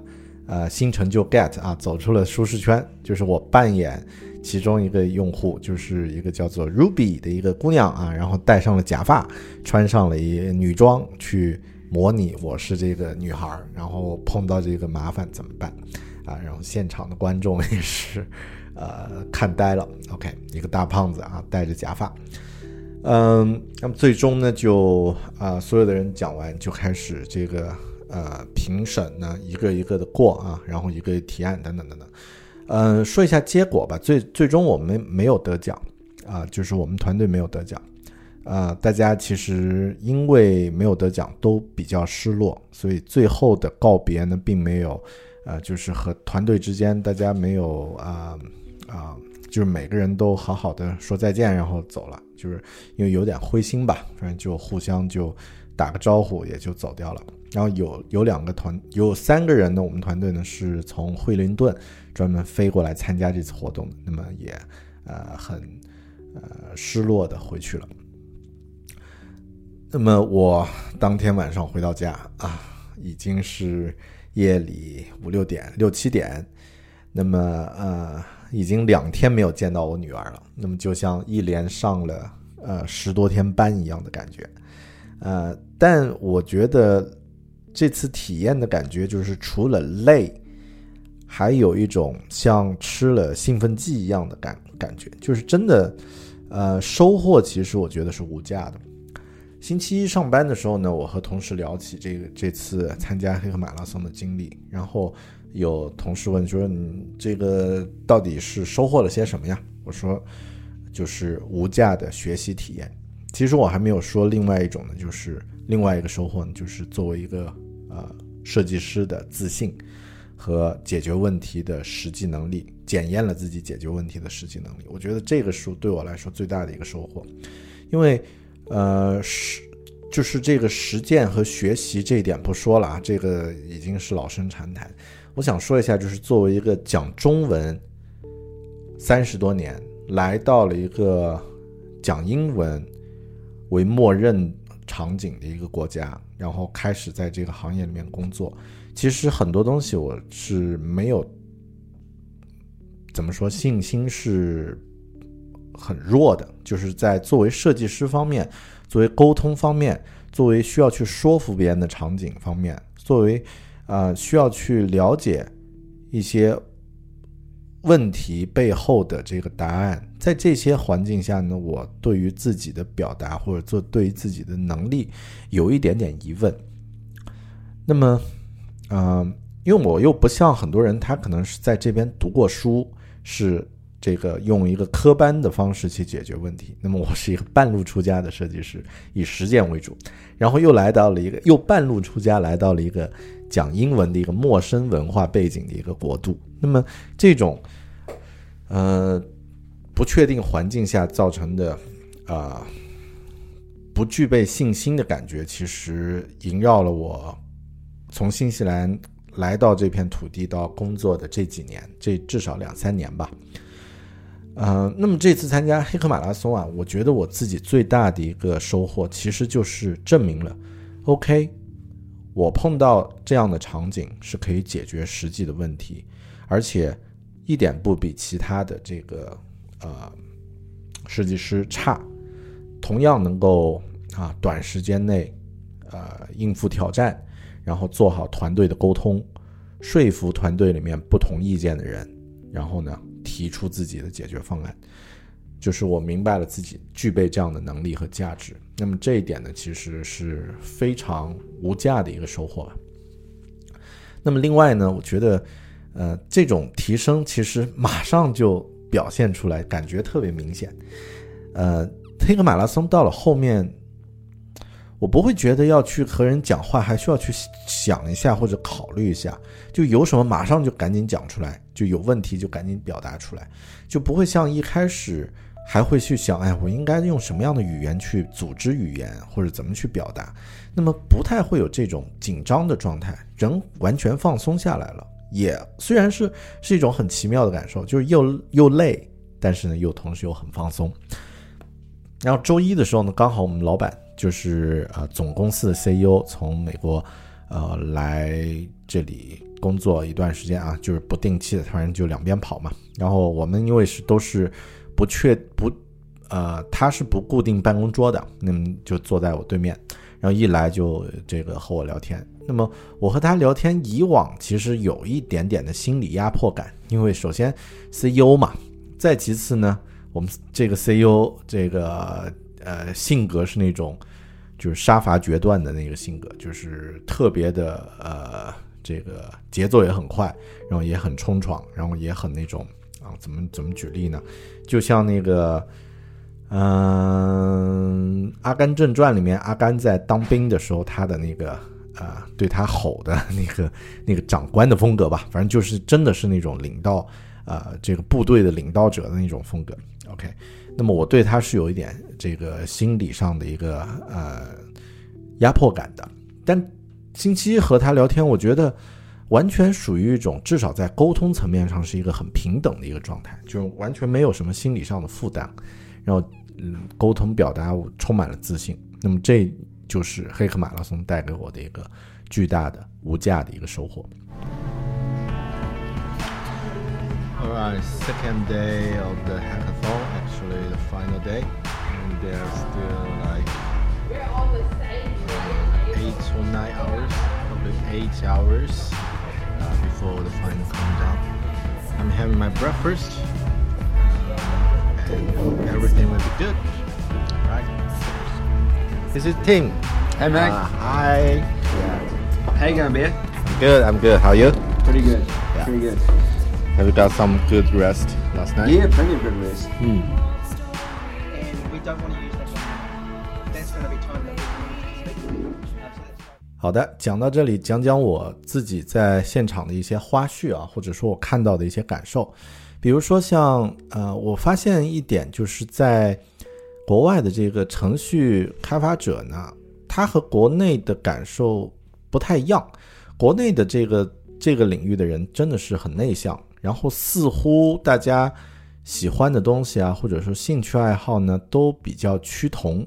呃新成就 get 啊，走出了舒适圈，就是我扮演其中一个用户，就是一个叫做 Ruby 的一个姑娘啊，然后戴上了假发，穿上了一女装去模拟我是这个女孩，然后碰到这个麻烦怎么办啊？然后现场的观众也是。呃，看呆了。OK，一个大胖子啊，戴着假发。嗯，那么最终呢，就啊，所有的人讲完，就开始这个呃评审呢一个一个的过啊，然后一个提案等等等等。嗯，说一下结果吧。最最终我们没有得奖啊，就是我们团队没有得奖。啊，大家其实因为没有得奖都比较失落，所以最后的告别呢，并没有，呃，就是和团队之间大家没有啊啊，就是每个人都好好的说再见，然后走了，就是因为有点灰心吧，反正就互相就打个招呼也就走掉了。然后有有两个团，有三个人呢，我们团队呢是从惠灵顿。专门飞过来参加这次活动，那么也呃很呃失落的回去了。那么我当天晚上回到家啊，已经是夜里五六点六七点，那么呃已经两天没有见到我女儿了，那么就像一连上了呃十多天班一样的感觉，呃，但我觉得这次体验的感觉就是除了累。还有一种像吃了兴奋剂一样的感感觉，就是真的，呃，收获其实我觉得是无价的。星期一上班的时候呢，我和同事聊起这个这次参加黑客马拉松的经历，然后有同事问说：“你这个到底是收获了些什么呀？”我说：“就是无价的学习体验。”其实我还没有说另外一种呢，就是另外一个收获呢，就是作为一个呃设计师的自信。和解决问题的实际能力，检验了自己解决问题的实际能力。我觉得这个书对我来说最大的一个收获，因为，呃，是就是这个实践和学习这一点不说了啊，这个已经是老生常谈。我想说一下，就是作为一个讲中文三十多年，来到了一个讲英文为默认场景的一个国家，然后开始在这个行业里面工作。其实很多东西我是没有怎么说，信心是很弱的。就是在作为设计师方面，作为沟通方面，作为需要去说服别人的场景方面，作为啊需要去了解一些问题背后的这个答案，在这些环境下呢，我对于自己的表达或者做对于自己的能力有一点点疑问。那么。嗯，因为我又不像很多人，他可能是在这边读过书，是这个用一个科班的方式去解决问题。那么我是一个半路出家的设计师，以实践为主，然后又来到了一个又半路出家，来到了一个讲英文的一个陌生文化背景的一个国度。那么这种呃不确定环境下造成的啊不具备信心的感觉，其实萦绕了我。从新西兰来到这片土地到工作的这几年，这至少两三年吧。呃，那么这次参加黑客马拉松啊，我觉得我自己最大的一个收获，其实就是证明了，OK，我碰到这样的场景是可以解决实际的问题，而且一点不比其他的这个呃设计师差，同样能够啊短时间内呃应付挑战。然后做好团队的沟通，说服团队里面不同意见的人，然后呢提出自己的解决方案，就是我明白了自己具备这样的能力和价值。那么这一点呢，其实是非常无价的一个收获吧。那么另外呢，我觉得，呃，这种提升其实马上就表现出来，感觉特别明显。呃，黑客马拉松到了后面。我不会觉得要去和人讲话，还需要去想一下或者考虑一下，就有什么马上就赶紧讲出来，就有问题就赶紧表达出来，就不会像一开始还会去想，哎，我应该用什么样的语言去组织语言或者怎么去表达，那么不太会有这种紧张的状态，人完全放松下来了，也虽然是是一种很奇妙的感受，就是又又累，但是呢又同时又很放松。然后周一的时候呢，刚好我们老板。就是呃，总公司的 CEO 从美国，呃，来这里工作一段时间啊，就是不定期的，突然就两边跑嘛。然后我们因为是都是不确不，呃，他是不固定办公桌的，那么就坐在我对面，然后一来就这个和我聊天。那么我和他聊天，以往其实有一点点的心理压迫感，因为首先 CEO 嘛，再其次呢，我们这个 CEO 这个。呃，性格是那种就是杀伐决断的那个性格，就是特别的呃，这个节奏也很快，然后也很冲闯，然后也很那种啊，怎么怎么举例呢？就像那个，嗯，《阿甘正传》里面阿甘在当兵的时候，他的那个啊，对他吼的 那个那个长官的风格吧，反正就是真的是那种领导啊，这个部队的领导者的那种风格。OK。那么我对他是有一点这个心理上的一个呃压迫感的，但星期一和他聊天，我觉得完全属于一种至少在沟通层面上是一个很平等的一个状态，就完全没有什么心理上的负担，然后嗯沟通表达充满了自信。那么这就是黑客马拉松带给我的一个巨大的无价的一个收获。Alright, second day of the hackathon. Final day, and there's still like eight or nine hours, probably eight hours uh, before the final countdown. I'm having my breakfast, and everything will be good. Right? This is Tim. Hey, Mac. Uh, hi. Yeah. How you going, bear? I'm good. I'm good. How are you? Pretty good. Yeah. Pretty good. Have you got some good rest last night? Yeah, plenty of good rest. Hmm. 好的，讲到这里，讲讲我自己在现场的一些花絮啊，或者说我看到的一些感受。比如说像呃，我发现一点就是在国外的这个程序开发者呢，他和国内的感受不太一样。国内的这个这个领域的人真的是很内向，然后似乎大家喜欢的东西啊，或者说兴趣爱好呢，都比较趋同。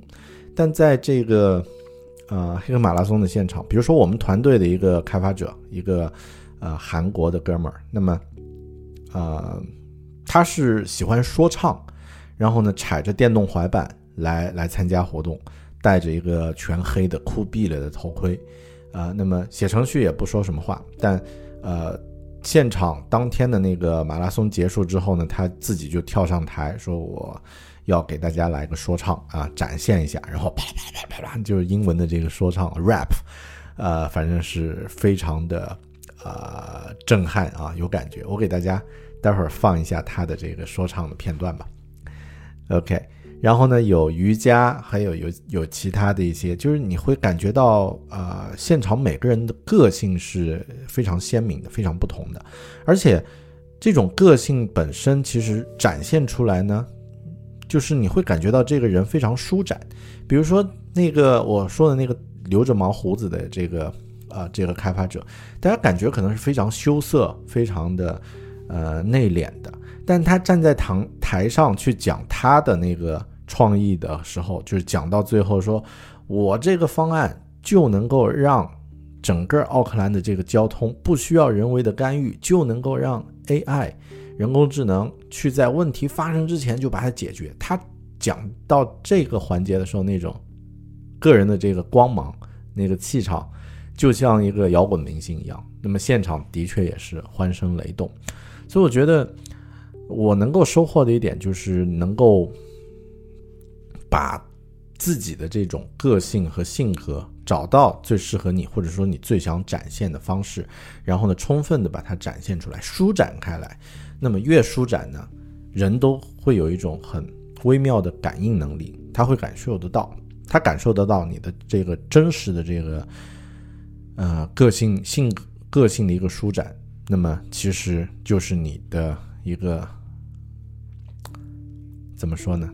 但在这个呃黑客马拉松的现场，比如说我们团队的一个开发者，一个呃韩国的哥们儿，那么呃他是喜欢说唱，然后呢踩着电动滑板来来参加活动，戴着一个全黑的酷毙了的头盔，啊、那么写程序也不说什么话，但呃现场当天的那个马拉松结束之后呢，他自己就跳上台说我。要给大家来个说唱啊，展现一下，然后啪啪啪啪啪，就是英文的这个说唱 rap，呃，反正是非常的呃震撼啊，有感觉。我给大家待会儿放一下他的这个说唱的片段吧。OK，然后呢，有瑜伽，还有有有其他的一些，就是你会感觉到呃，现场每个人的个性是非常鲜明的，非常不同的，而且这种个性本身其实展现出来呢。就是你会感觉到这个人非常舒展，比如说那个我说的那个留着毛胡子的这个啊、呃、这个开发者，大家感觉可能是非常羞涩、非常的呃内敛的，但他站在堂台上去讲他的那个创意的时候，就是讲到最后说，我这个方案就能够让整个奥克兰的这个交通不需要人为的干预，就能够让 AI。人工智能去在问题发生之前就把它解决。他讲到这个环节的时候，那种个人的这个光芒、那个气场，就像一个摇滚明星一样。那么现场的确也是欢声雷动。所以我觉得我能够收获的一点就是能够把自己的这种个性和性格找到最适合你，或者说你最想展现的方式，然后呢，充分的把它展现出来，舒展开来。那么越舒展呢，人都会有一种很微妙的感应能力，他会感受得到，他感受得到你的这个真实的这个呃个性性个性的一个舒展。那么其实就是你的一个怎么说呢？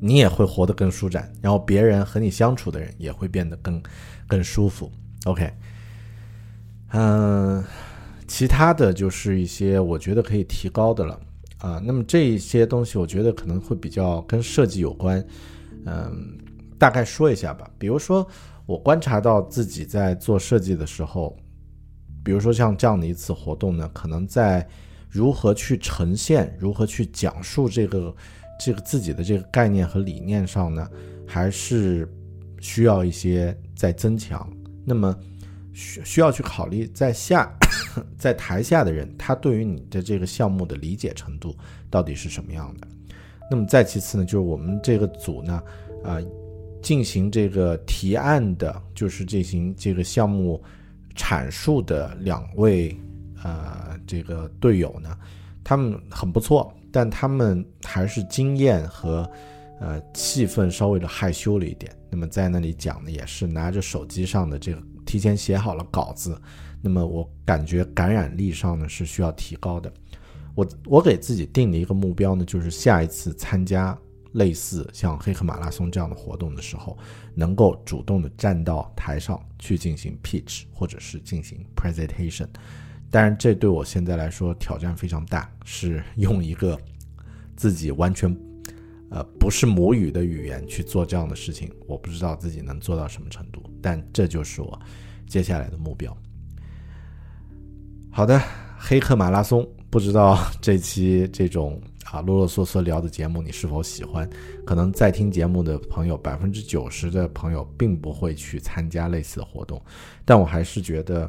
你也会活得更舒展，然后别人和你相处的人也会变得更更舒服。OK，嗯。其他的就是一些我觉得可以提高的了啊。那么这一些东西，我觉得可能会比较跟设计有关。嗯，大概说一下吧。比如说，我观察到自己在做设计的时候，比如说像这样的一次活动呢，可能在如何去呈现、如何去讲述这个这个自己的这个概念和理念上呢，还是需要一些在增强。那么需需要去考虑在下。在台下的人，他对于你的这个项目的理解程度到底是什么样的？那么再其次呢，就是我们这个组呢，啊、进行这个提案的，就是进行这个项目阐述的两位呃这个队友呢，他们很不错，但他们还是经验和呃气氛稍微的害羞了一点。那么在那里讲的也是拿着手机上的这个提前写好了稿子，那么我感觉感染力上呢是需要提高的。我我给自己定的一个目标呢，就是下一次参加类似像黑客马拉松这样的活动的时候，能够主动的站到台上去进行 pitch 或者是进行 presentation。当然，这对我现在来说挑战非常大，是用一个自己完全呃不是母语的语言去做这样的事情，我不知道自己能做到什么程度，但这就是我接下来的目标。好的，黑客马拉松，不知道这期这种啊啰啰嗦嗦聊的节目你是否喜欢？可能在听节目的朋友，百分之九十的朋友并不会去参加类似的活动，但我还是觉得。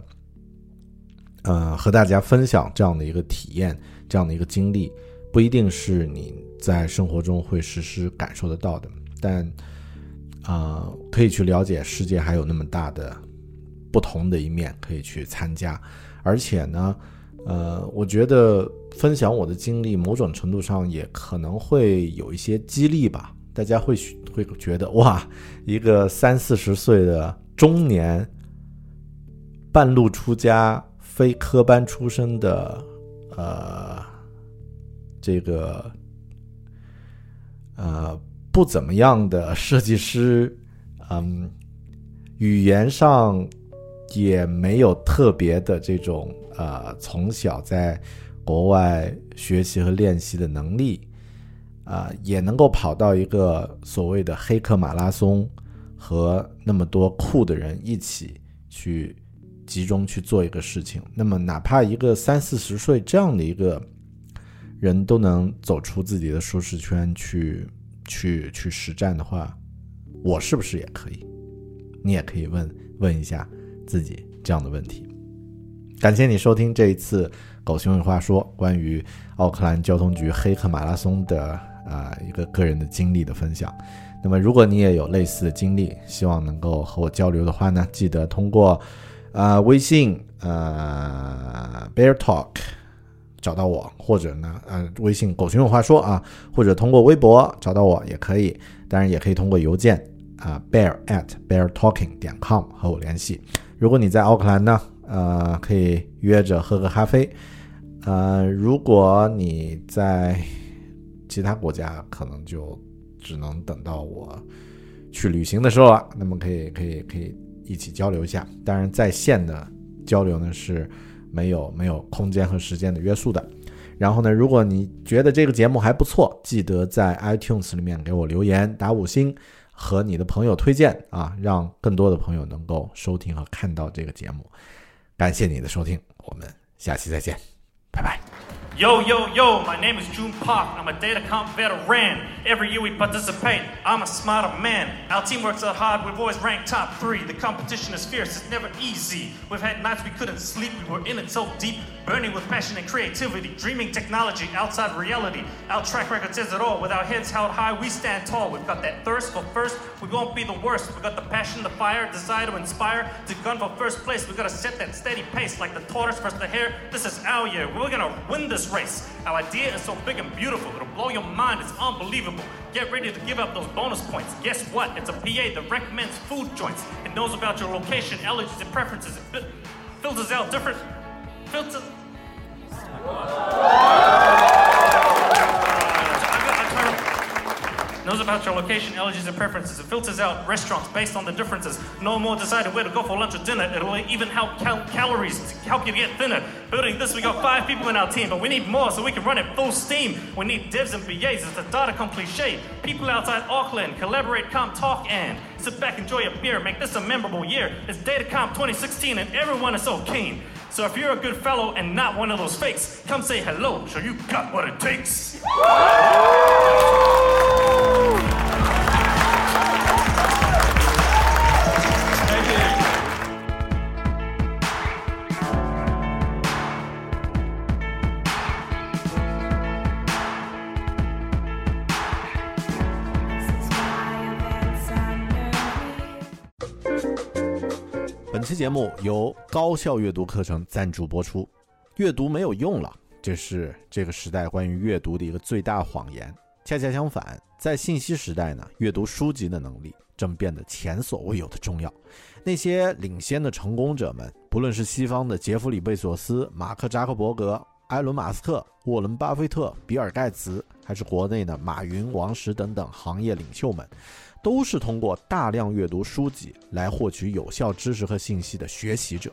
呃，和大家分享这样的一个体验，这样的一个经历，不一定是你在生活中会实时感受得到的，但啊，可以去了解世界还有那么大的不同的一面可以去参加，而且呢，呃，我觉得分享我的经历，某种程度上也可能会有一些激励吧，大家会会觉得哇，一个三四十岁的中年，半路出家。非科班出身的，呃，这个，呃，不怎么样的设计师，嗯，语言上也没有特别的这种，呃，从小在国外学习和练习的能力，啊，也能够跑到一个所谓的黑客马拉松，和那么多酷的人一起去。集中去做一个事情，那么哪怕一个三四十岁这样的一个人都能走出自己的舒适圈去去去实战的话，我是不是也可以？你也可以问问一下自己这样的问题。感谢你收听这一次《狗熊有话说》关于奥克兰交通局黑客马拉松的啊一个个人的经历的分享。那么如果你也有类似的经历，希望能够和我交流的话呢，记得通过。啊，微信呃，Bear Talk 找到我，或者呢，呃，微信狗熊有话说啊，或者通过微博找到我也可以，当然也可以通过邮件啊，bear at bear talking 点 com 和我联系。如果你在奥克兰呢，呃，可以约着喝个咖啡。呃，如果你在其他国家，可能就只能等到我去旅行的时候了。那么可以，可以，可以。一起交流一下，当然在线的交流呢是没有没有空间和时间的约束的。然后呢，如果你觉得这个节目还不错，记得在 iTunes 里面给我留言打五星，和你的朋友推荐啊，让更多的朋友能够收听和看到这个节目。感谢你的收听，我们下期再见，拜拜。Yo, yo, yo, my name is June Park. I'm a data comp veteran. Every year we participate. I'm a smarter man. Our team works out hard. We've always ranked top three. The competition is fierce. It's never easy. We've had nights we couldn't sleep. We were in it so deep, burning with passion and creativity, dreaming technology outside reality. Our track record says it all. With our heads held high, we stand tall. We've got that thirst for first. We won't be the worst. We've got the passion, the fire, desire to inspire, to gun for first place. We've got to set that steady pace like the tortoise versus the hare. This is our year. We're gonna win this race. Our idea is so big and beautiful, it'll blow your mind, it's unbelievable. Get ready to give up those bonus points. Guess what? It's a PA that recommends food joints. It knows about your location, allergies, and preferences. It filters out different filters knows about your location, allergies, and preferences. It filters out restaurants based on the differences. No more deciding where to go for lunch or dinner. It'll even help cal- calories to help you get thinner. Building this, we got five people in our team, but we need more so we can run it full steam. We need devs and BAs. It's a datacom cliche. People outside Auckland collaborate, come talk, and sit back, enjoy a beer, make this a memorable year. It's Datacom 2016, and everyone is so keen. So if you're a good fellow and not one of those fakes, come say hello, show you got what it takes. 节目由高效阅读课程赞助播出。阅读没有用了，这是这个时代关于阅读的一个最大谎言。恰恰相反，在信息时代呢，阅读书籍的能力正变得前所未有的重要。那些领先的成功者们，不论是西方的杰弗里·贝索斯、马克·扎克伯格、埃伦·马斯克、沃伦·巴菲特、比尔·盖茨，还是国内的马云、王石等等行业领袖们，都是通过大量阅读书籍来获取有效知识和信息的学习者。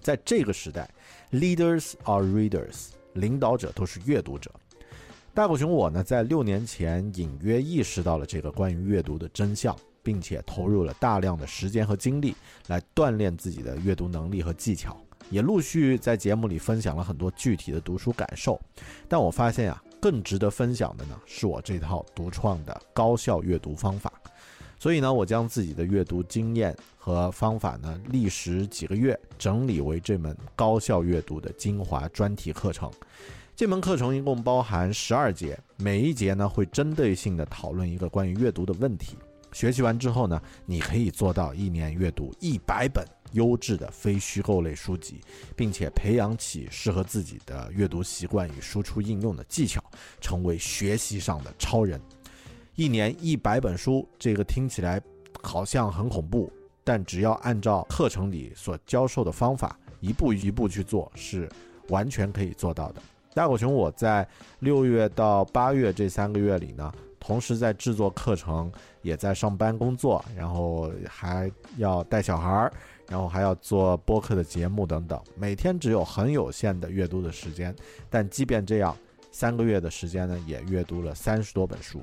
在这个时代，leaders are readers，领导者都是阅读者。大狗熊我呢，在六年前隐约意识到了这个关于阅读的真相，并且投入了大量的时间和精力来锻炼自己的阅读能力和技巧，也陆续在节目里分享了很多具体的读书感受。但我发现啊，更值得分享的呢，是我这套独创的高效阅读方法。所以呢，我将自己的阅读经验和方法呢，历时几个月整理为这门高效阅读的精华专题课程。这门课程一共包含十二节，每一节呢会针对性的讨论一个关于阅读的问题。学习完之后呢，你可以做到一年阅读一百本优质的非虚构类书籍，并且培养起适合自己的阅读习惯与输出应用的技巧，成为学习上的超人。一年一百本书，这个听起来好像很恐怖，但只要按照课程里所教授的方法，一步一步去做，是完全可以做到的。大狗熊，我在六月到八月这三个月里呢，同时在制作课程，也在上班工作，然后还要带小孩儿，然后还要做播客的节目等等，每天只有很有限的阅读的时间。但即便这样，三个月的时间呢，也阅读了三十多本书。